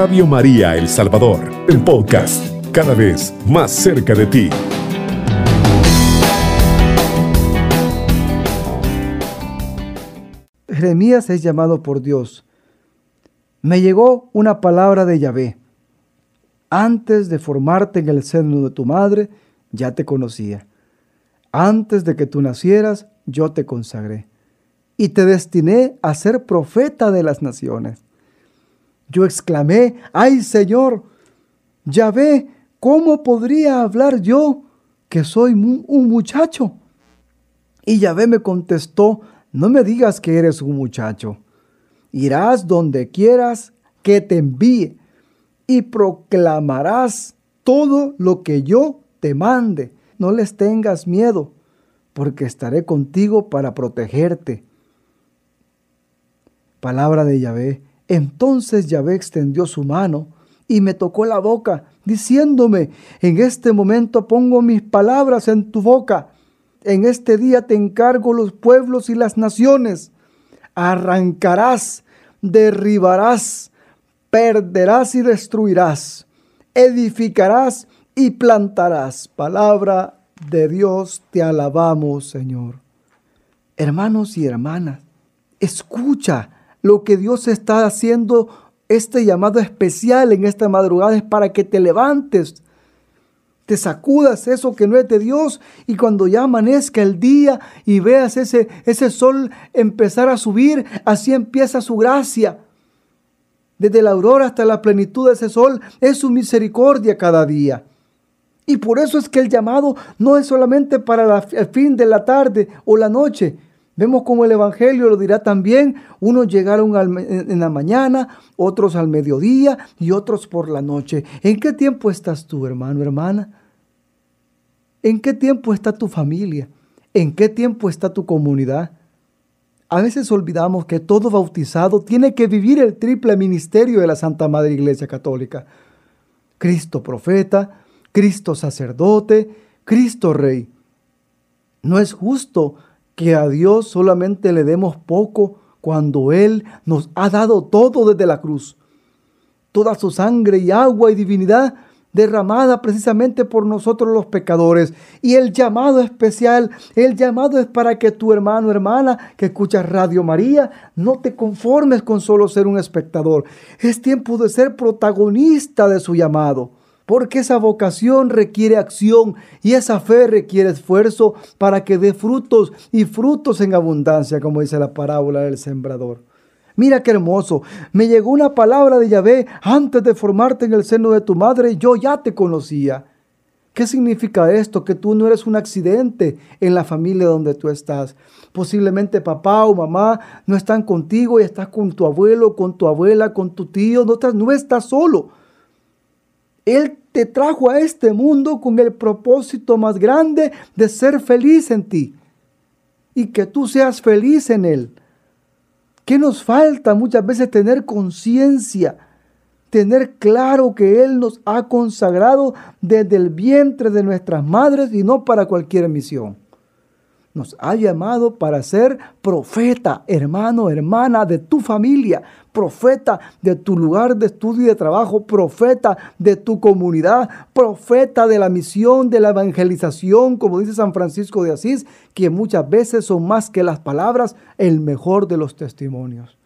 Radio María El Salvador, el podcast, cada vez más cerca de ti. Jeremías es llamado por Dios. Me llegó una palabra de Yahvé. Antes de formarte en el seno de tu madre, ya te conocía. Antes de que tú nacieras, yo te consagré. Y te destiné a ser profeta de las naciones. Yo exclamé, ay Señor, Yahvé, ¿cómo podría hablar yo que soy un muchacho? Y Yahvé me contestó, no me digas que eres un muchacho. Irás donde quieras que te envíe y proclamarás todo lo que yo te mande. No les tengas miedo, porque estaré contigo para protegerte. Palabra de Yahvé. Entonces Yahvé extendió su mano y me tocó la boca, diciéndome, en este momento pongo mis palabras en tu boca. En este día te encargo los pueblos y las naciones. Arrancarás, derribarás, perderás y destruirás. Edificarás y plantarás. Palabra de Dios, te alabamos, Señor. Hermanos y hermanas, escucha lo que Dios está haciendo, este llamado especial en esta madrugada es para que te levantes, te sacudas eso que no es de Dios y cuando ya amanezca el día y veas ese, ese sol empezar a subir, así empieza su gracia. Desde la aurora hasta la plenitud de ese sol es su misericordia cada día. Y por eso es que el llamado no es solamente para el fin de la tarde o la noche, Vemos como el Evangelio lo dirá también, unos llegaron en la mañana, otros al mediodía y otros por la noche. ¿En qué tiempo estás tú, hermano, hermana? ¿En qué tiempo está tu familia? ¿En qué tiempo está tu comunidad? A veces olvidamos que todo bautizado tiene que vivir el triple ministerio de la Santa Madre Iglesia Católica. Cristo profeta, Cristo sacerdote, Cristo rey. No es justo que a Dios solamente le demos poco cuando Él nos ha dado todo desde la cruz. Toda su sangre y agua y divinidad derramada precisamente por nosotros los pecadores. Y el llamado especial, el llamado es para que tu hermano, hermana, que escuchas Radio María, no te conformes con solo ser un espectador. Es tiempo de ser protagonista de su llamado porque esa vocación requiere acción y esa fe requiere esfuerzo para que dé frutos y frutos en abundancia, como dice la parábola del sembrador. Mira qué hermoso. Me llegó una palabra de Yahvé antes de formarte en el seno de tu madre. Yo ya te conocía. ¿Qué significa esto? Que tú no eres un accidente en la familia donde tú estás. Posiblemente papá o mamá no están contigo y estás con tu abuelo, con tu abuela, con tu tío. No estás, no estás solo. Él te trajo a este mundo con el propósito más grande de ser feliz en ti y que tú seas feliz en Él. ¿Qué nos falta muchas veces tener conciencia? Tener claro que Él nos ha consagrado desde el vientre de nuestras madres y no para cualquier misión nos ha llamado para ser profeta, hermano, hermana de tu familia, profeta de tu lugar de estudio y de trabajo, profeta de tu comunidad, profeta de la misión de la evangelización, como dice San Francisco de Asís, que muchas veces son más que las palabras, el mejor de los testimonios.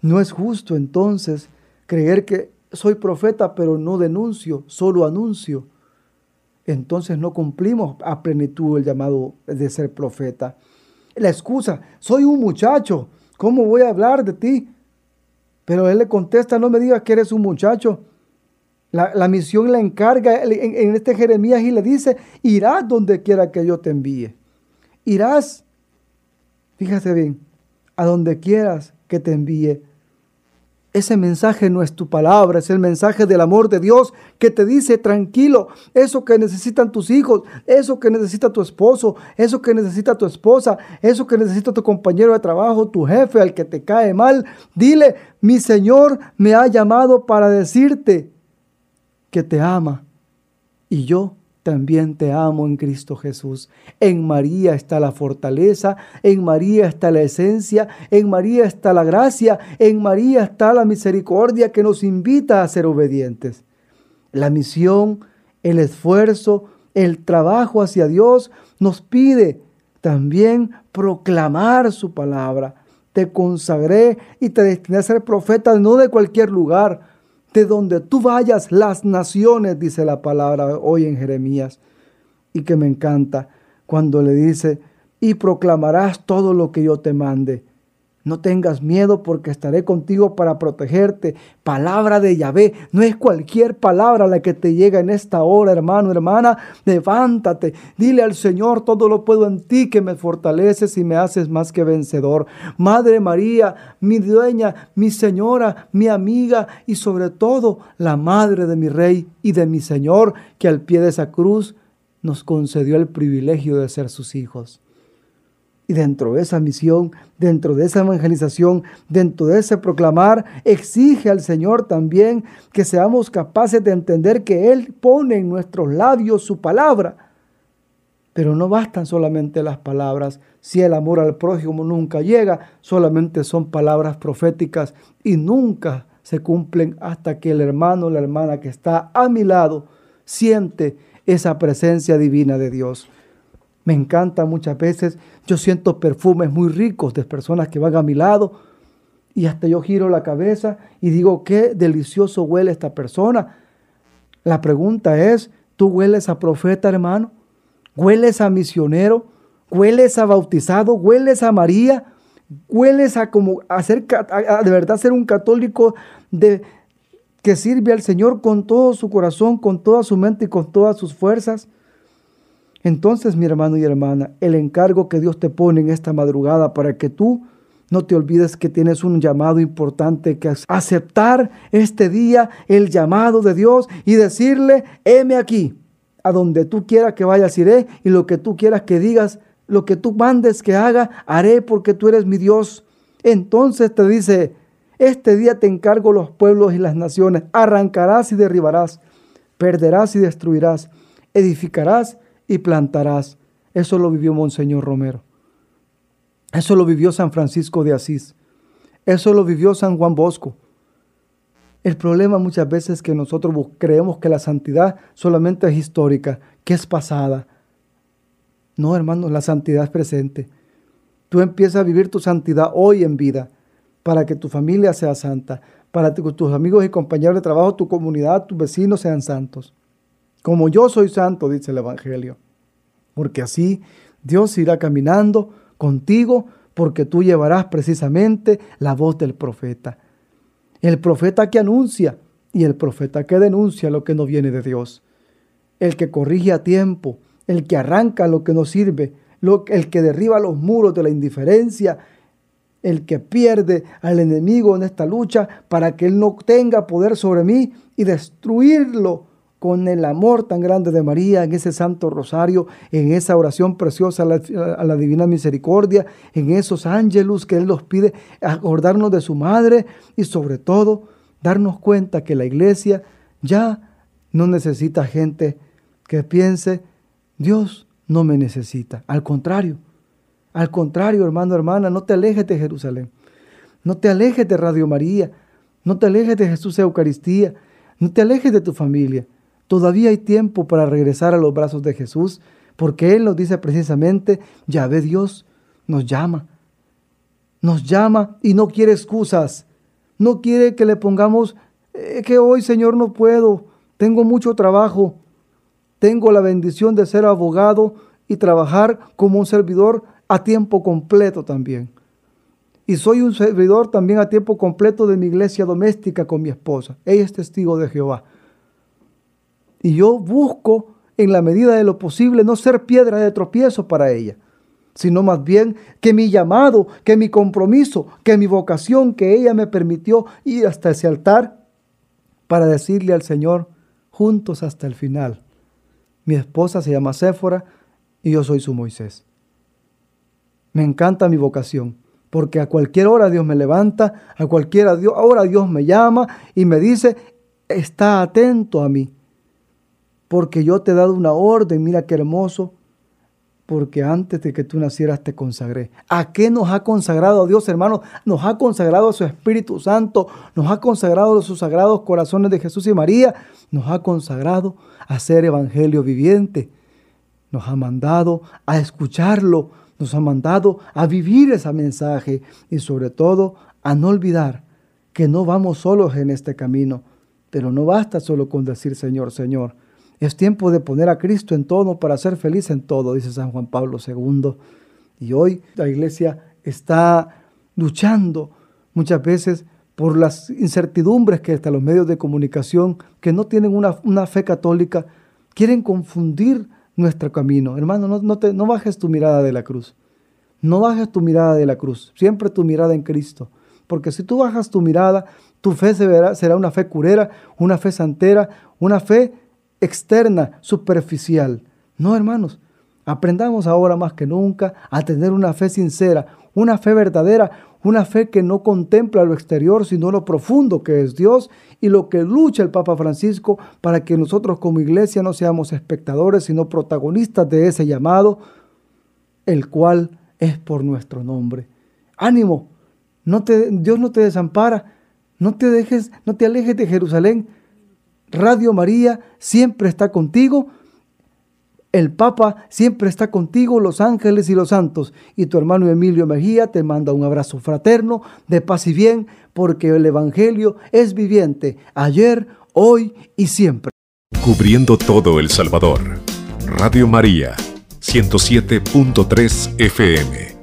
No es justo entonces creer que soy profeta, pero no denuncio, solo anuncio entonces no cumplimos a plenitud el llamado de ser profeta. La excusa, soy un muchacho, ¿cómo voy a hablar de ti? Pero él le contesta, no me digas que eres un muchacho. La, misión la encarga en, en, este Jeremías y le dice, irás donde quiera que yo te envíe. Irás, fíjate bien, a donde quieras que te envíe. Ese mensaje no es tu palabra, es el mensaje del amor de Dios que te dice tranquilo, eso que necesitan tus hijos, eso que necesita tu esposo, eso que necesita tu esposa, eso que necesita tu compañero de trabajo, tu jefe, al que te cae mal. Dile, mi Señor me ha llamado para decirte que te ama y yo también te amo en Cristo Jesús. En María está la fortaleza, en María está la esencia, en María está la gracia, en María está la misericordia que nos invita a ser obedientes. La misión, el esfuerzo, el trabajo hacia Dios nos pide también proclamar su palabra. Te consagré y te destiné a ser profeta no de cualquier lugar, de donde tú vayas, las naciones, dice la palabra hoy en Jeremías, y que me encanta cuando le dice, y proclamarás todo lo que yo te mande. No tengas miedo porque estaré contigo para protegerte. Palabra de Yahvé. No es cualquier palabra la que te llega en esta hora, hermano, hermana. Levántate. Dile al Señor, todo lo puedo en ti que me fortaleces y me haces más que vencedor. Madre María, mi dueña, mi señora, mi amiga y sobre todo la madre de mi rey y de mi Señor, que al pie de esa cruz nos concedió el privilegio de ser sus hijos. Y dentro de esa misión, dentro de esa evangelización, dentro de ese proclamar, exige al Señor también que seamos capaces de entender que Él pone en nuestros labios su palabra. Pero no bastan solamente las palabras. Si el amor al prójimo nunca llega, solamente son palabras proféticas y nunca se cumplen hasta que el hermano o la hermana que está a mi lado siente esa presencia divina de Dios. Me encanta muchas veces, yo siento perfumes muy ricos de personas que van a mi lado y hasta yo giro la cabeza y digo, qué delicioso huele esta persona. La pregunta es, ¿tú hueles a profeta, hermano? ¿Hueles a misionero? ¿Hueles a bautizado? ¿Hueles a María? ¿Hueles a como a de verdad ser un católico de, que sirve al Señor con todo su corazón, con toda su mente y con todas sus fuerzas? Entonces, mi hermano y hermana, el encargo que Dios te pone en esta madrugada para que tú no te olvides que tienes un llamado importante que aceptar este día, el llamado de Dios y decirle, heme aquí, a donde tú quieras que vayas iré y lo que tú quieras que digas, lo que tú mandes que haga, haré porque tú eres mi Dios. Entonces te dice, este día te encargo los pueblos y las naciones, arrancarás y derribarás, perderás y destruirás, edificarás y plantarás. Eso lo vivió Monseñor Romero. Eso lo vivió San Francisco de Asís. Eso lo vivió San Juan Bosco. El problema muchas veces es que nosotros creemos que la santidad solamente es histórica, que es pasada. No, hermanos, la santidad es presente. Tú empiezas a vivir tu santidad hoy en vida para que tu familia sea santa, para que tus amigos y compañeros de trabajo, tu comunidad, tus vecinos sean santos. Como yo soy santo, dice el Evangelio. Porque así Dios irá caminando contigo porque tú llevarás precisamente la voz del profeta. El profeta que anuncia y el profeta que denuncia lo que no viene de Dios. El que corrige a tiempo, el que arranca lo que no sirve, el que derriba los muros de la indiferencia, el que pierde al enemigo en esta lucha para que él no tenga poder sobre mí y destruirlo con el amor tan grande de María en ese santo rosario, en esa oración preciosa a la, divina misericordia, en esos ángeles que Él nos pide acordarnos de su madre y sobre todo darnos cuenta que la iglesia ya no necesita gente que piense, Dios no me necesita. Al contrario, al contrario, hermano, hermana, no te alejes de Jerusalén. No te alejes de Radio María. No te alejes de Jesús Eucaristía. No te alejes de tu familia. Todavía hay tiempo para regresar a los brazos de Jesús, porque Él nos dice precisamente, ya ve Dios, nos llama. Nos llama y no quiere excusas. No quiere que le pongamos eh, que hoy, Señor, no puedo. Tengo mucho trabajo. Tengo la bendición de ser abogado y trabajar como un servidor a tiempo completo también. Y soy un servidor también a tiempo completo de mi iglesia doméstica con mi esposa. Ella es testigo de Jehová. Y yo busco en la medida de lo posible no ser piedra de tropiezo para ella, sino más bien que mi llamado, que mi compromiso, que mi vocación que ella me permitió ir hasta ese altar para decirle al Señor juntos hasta el final. Mi esposa se llama Séfora y yo soy su Moisés. Me encanta mi vocación, porque a cualquier hora Dios me levanta, a cualquier hora Dios me llama y me dice, está atento a mí porque yo te he dado una orden, mira qué hermoso, porque antes de que tú nacieras te consagré. ¿A qué nos ha consagrado Dios, hermano? Nos ha consagrado a su Espíritu Santo, nos ha consagrado a sus sagrados corazones de Jesús y María, nos ha consagrado a ser evangelio viviente, nos ha mandado a escucharlo, nos ha mandado a vivir ese mensaje y sobre todo a no olvidar que no vamos solos en este camino, pero no basta solo con decir Señor, Señor. Es tiempo de poner a Cristo en todo para ser feliz en todo, dice San Juan Pablo II. Y hoy la iglesia está luchando muchas veces por las incertidumbres que hasta los medios de comunicación que no tienen una, una fe católica quieren confundir nuestro camino. Hermano, no, no, te, no bajes tu mirada de la cruz. No bajes tu mirada de la cruz. Siempre tu mirada en Cristo. Porque si tú bajas tu mirada, tu fe será una fe curera, una fe santera, una fe externa, superficial. No, hermanos, aprendamos ahora más que nunca a tener una fe sincera, una fe verdadera, una fe que no contempla lo exterior, sino lo profundo que es Dios y lo que lucha el Papa Francisco para que nosotros como iglesia no seamos espectadores, sino protagonistas de ese llamado, el cual es por nuestro nombre. Ánimo, no te, Dios no te desampara, no te dejes, no te alejes de Jerusalén, Radio María siempre está contigo. El Papa siempre está contigo, los ángeles y los santos. Y tu hermano Emilio Mejía te manda un abrazo fraterno de paz y bien, porque el Evangelio es viviente, ayer, hoy y siempre. Cubriendo todo El Salvador. Radio María, 107.3 FM.